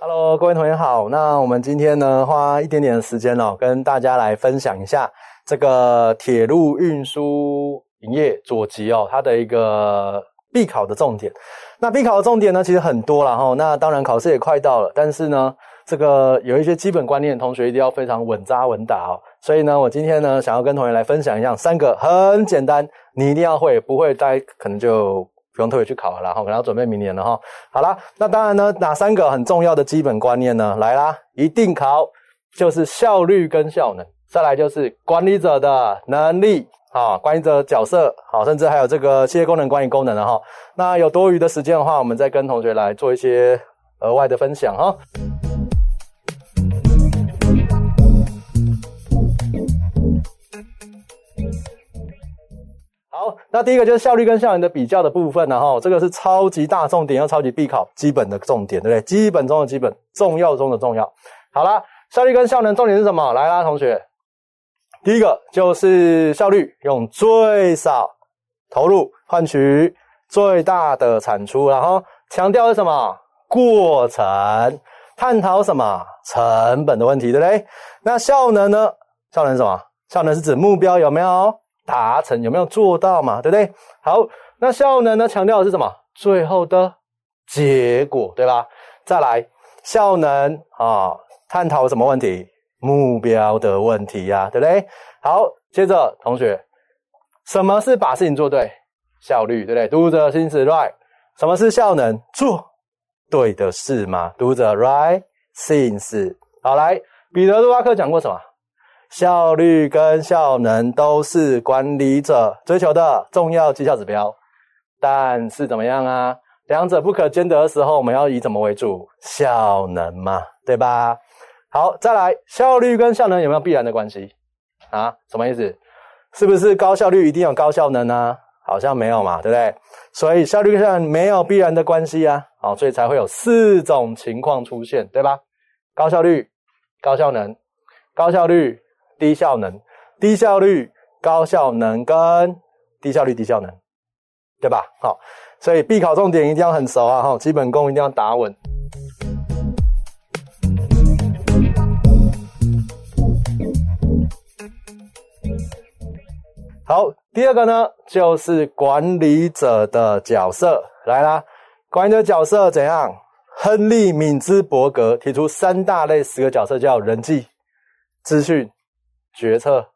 Hello，各位同学好。那我们今天呢，花一点点的时间哦，跟大家来分享一下这个铁路运输营业左级哦，它的一个必考的重点。那必考的重点呢，其实很多了哈。那当然考试也快到了，但是呢，这个有一些基本观念，同学一定要非常稳扎稳打哦。所以呢，我今天呢，想要跟同学来分享一下三个很简单，你一定要会，不会大家可能就不用特别去考了，然后可能要准备明年了哈。好啦，那当然呢，哪三个很重要的基本观念呢？来啦，一定考就是效率跟效能，再来就是管理者的能力啊，管理者角色好，甚至还有这个企业功能管理功能的哈。那有多余的时间的话，我们再跟同学来做一些额外的分享哈。那第一个就是效率跟效能的比较的部分，然后这个是超级大重点，要超级必考，基本的重点，对不对？基本中的基本，重要中的重要。好啦，效率跟效能重点是什么？来啦，同学，第一个就是效率，用最少投入换取最大的产出，然后强调是什么？过程，探讨什么？成本的问题，对不对？那效能呢？效能是什么？效能是指目标有没有？达成有没有做到嘛？对不对？好，那效能呢？强调的是什么？最后的结果，对吧？再来，效能啊，探讨什么问题？目标的问题呀，对不对？好，接着同学，什么是把事情做对？效率，对不对？读者心思 right。什么是效能？做对的事嘛？读者 right things。好，来，彼得·杜拉克讲过什么？效率跟效能都是管理者追求的重要绩效指标，但是怎么样啊？两者不可兼得的时候，我们要以怎么为主？效能嘛，对吧？好，再来，效率跟效能有没有必然的关系啊？什么意思？是不是高效率一定有高效能呢？好像没有嘛，对不对？所以效率跟效能没有必然的关系啊，好，所以才会有四种情况出现，对吧？高效率、高效能、高效率。低效能、低效率、高效能跟低效率、低效能，对吧？好，所以必考重点一定要很熟啊！哈，基本功一定要打稳。好，第二个呢，就是管理者的角色来啦。管理者角色怎样？亨利·敏兹伯格提出三大类十个角色，叫人际、资讯。决策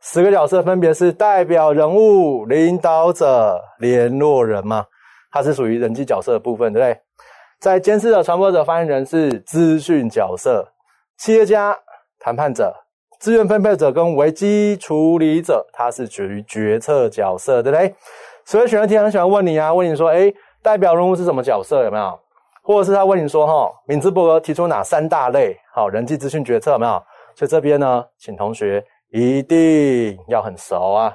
十个角色分别是代表人物、领导者、联络人嘛？它是属于人际角色的部分，对不对？在监视者、传播者、发言人是资讯角色，企业家、谈判者、资源分配者跟危机处理者，它是属于决策角色，对不对？所以选择题很喜欢问你啊，问你说，哎，代表人物是什么角色？有没有？或者是他问你说，哈，敏兹伯格提出哪三大类？好，人际资讯决策有没有？所以这边呢，请同学一定要很熟啊。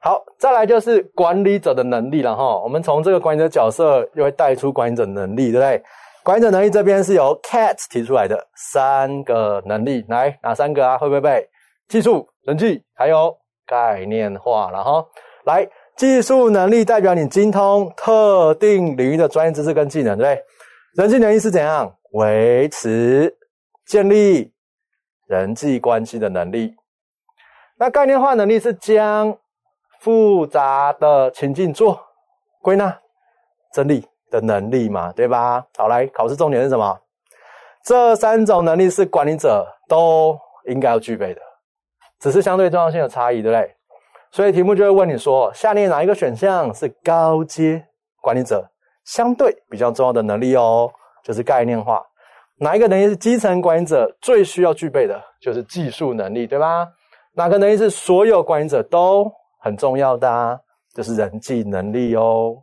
好，再来就是管理者的能力了哈。我们从这个管理者角色，又会带出管理者能力，对不对？管理者能力这边是由 CAT 提出来的三个能力，来哪三个啊？会不会背？技术、人际，还有概念化了哈。来，技术能力代表你精通特定领域的专业知识跟技能，对不对？人际能力是怎样？维持、建立。人际关系的能力，那概念化能力是将复杂的情境做归纳、整理的能力嘛，对吧？好，来考试重点是什么？这三种能力是管理者都应该要具备的，只是相对重要性的差异，对不对？所以题目就会问你说，下列哪一个选项是高阶管理者相对比较重要的能力哦？就是概念化。哪一个能力是基层管理者最需要具备的？就是技术能力，对吧？哪个能力是所有管理者都很重要的？就是人际能力哦。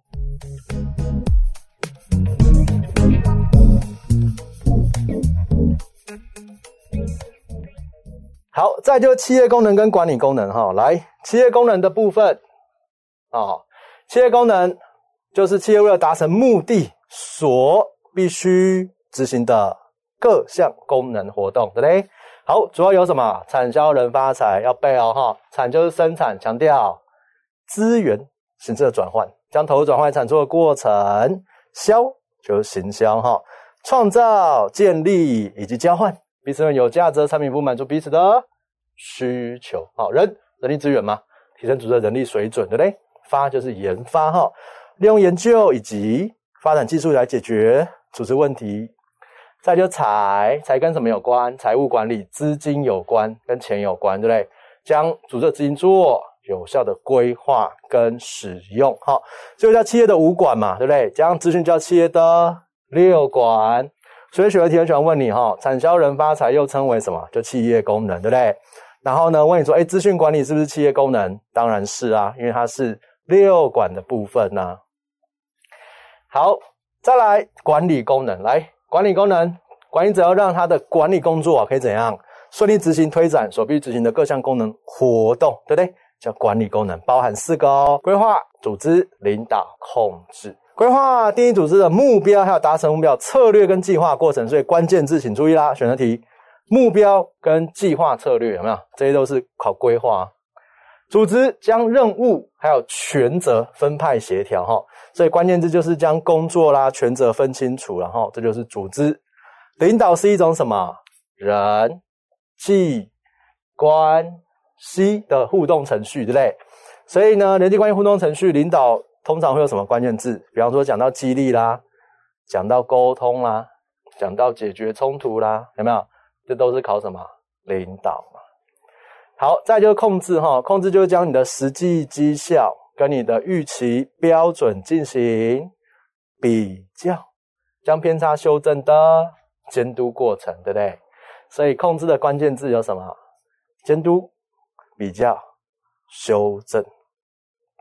好，再就企业功能跟管理功能哈，来，企业功能的部分啊，企业功能就是企业为了达成目的所必须执行的。各项功能活动，对不对？好，主要有什么？产销人发财要背哦，哈。产就是生产，强调资源形式的转换，将投入转换产出的过程，销就是行销哈，创造、建立以及交换彼此有价值的产品，不满足彼此的需求。好，人人力资源嘛，提升组织的人力水准，对不对？发就是研发哈，利用研究以及发展技术来解决组织问题。再就财，财跟什么有关？财务管理、资金有关，跟钱有关，对不对？将组织资金做有效的规划跟使用，好，这个叫企业的五管嘛，对不对？将资讯叫企业的六管。所以学员题很喜欢问你哈，产销人发财又称为什么？就企业功能，对不对？然后呢，问你说，哎，资讯管理是不是企业功能？当然是啊，因为它是六管的部分呐。好，再来管理功能，来。管理功能，管理者要让他的管理工作可以怎样顺利执行推展所必执行的各项功能活动，对不对？叫管理功能，包含四个哦：规划、组织、领导、控制。规划定义组织的目标，还有达成目标策略跟计划过程。所以关键字请注意啦，选择题：目标跟计划策略有没有？这些都是考规划。组织将任务还有权责分派协调哈，所以关键字就是将工作啦、权责分清楚，然后这就是组织。领导是一种什么人际关系的互动程序，对不对？所以呢，人际关系互动程序，领导通常会有什么关键字？比方说讲到激励啦，讲到沟通啦，讲到解决冲突啦，有没有？这都是考什么？领导。好，再就是控制哈，控制就是将你的实际绩效跟你的预期标准进行比较，将偏差修正的监督过程，对不对？所以控制的关键字有什么？监督、比较、修正。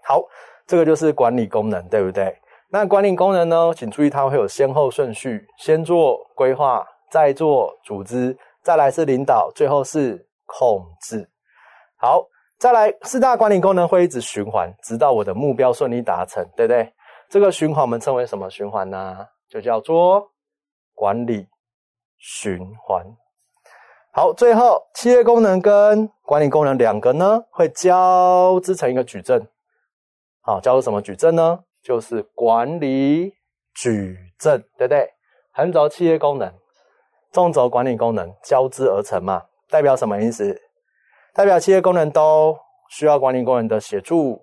好，这个就是管理功能，对不对？那管理功能呢，请注意它会有先后顺序，先做规划，再做组织，再来是领导，最后是控制。好，再来四大管理功能会一直循环，直到我的目标顺利达成，对不对？这个循环我们称为什么循环呢？就叫做管理循环。好，最后企业功能跟管理功能两个呢，会交织成一个矩阵。好，叫做什么矩阵呢？就是管理矩阵，对不对？横轴企业功能，纵轴管理功能交织而成嘛，代表什么意思？代表企业功能都需要管理功能的协助，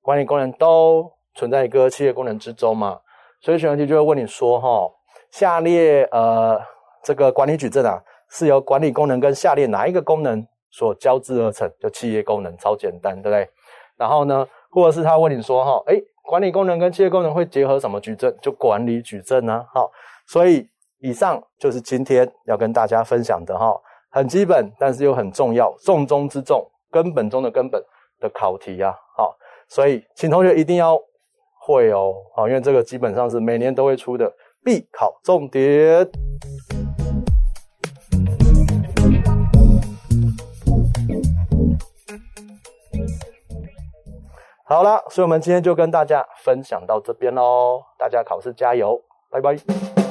管理功能都存在一个企业功能之中嘛，所以选择题就会问你说：哈，下列呃这个管理矩阵啊，是由管理功能跟下列哪一个功能所交织而成？就企业功能，超简单，对不对？然后呢，或者是他问你说：哈，哎，管理功能跟企业功能会结合什么矩阵？就管理矩阵呢？好，所以以上就是今天要跟大家分享的哈。很基本，但是又很重要，重中之重，根本中的根本的考题啊！好，所以请同学一定要会哦，好，因为这个基本上是每年都会出的必考重点。好了，所以我们今天就跟大家分享到这边喽，大家考试加油，拜拜。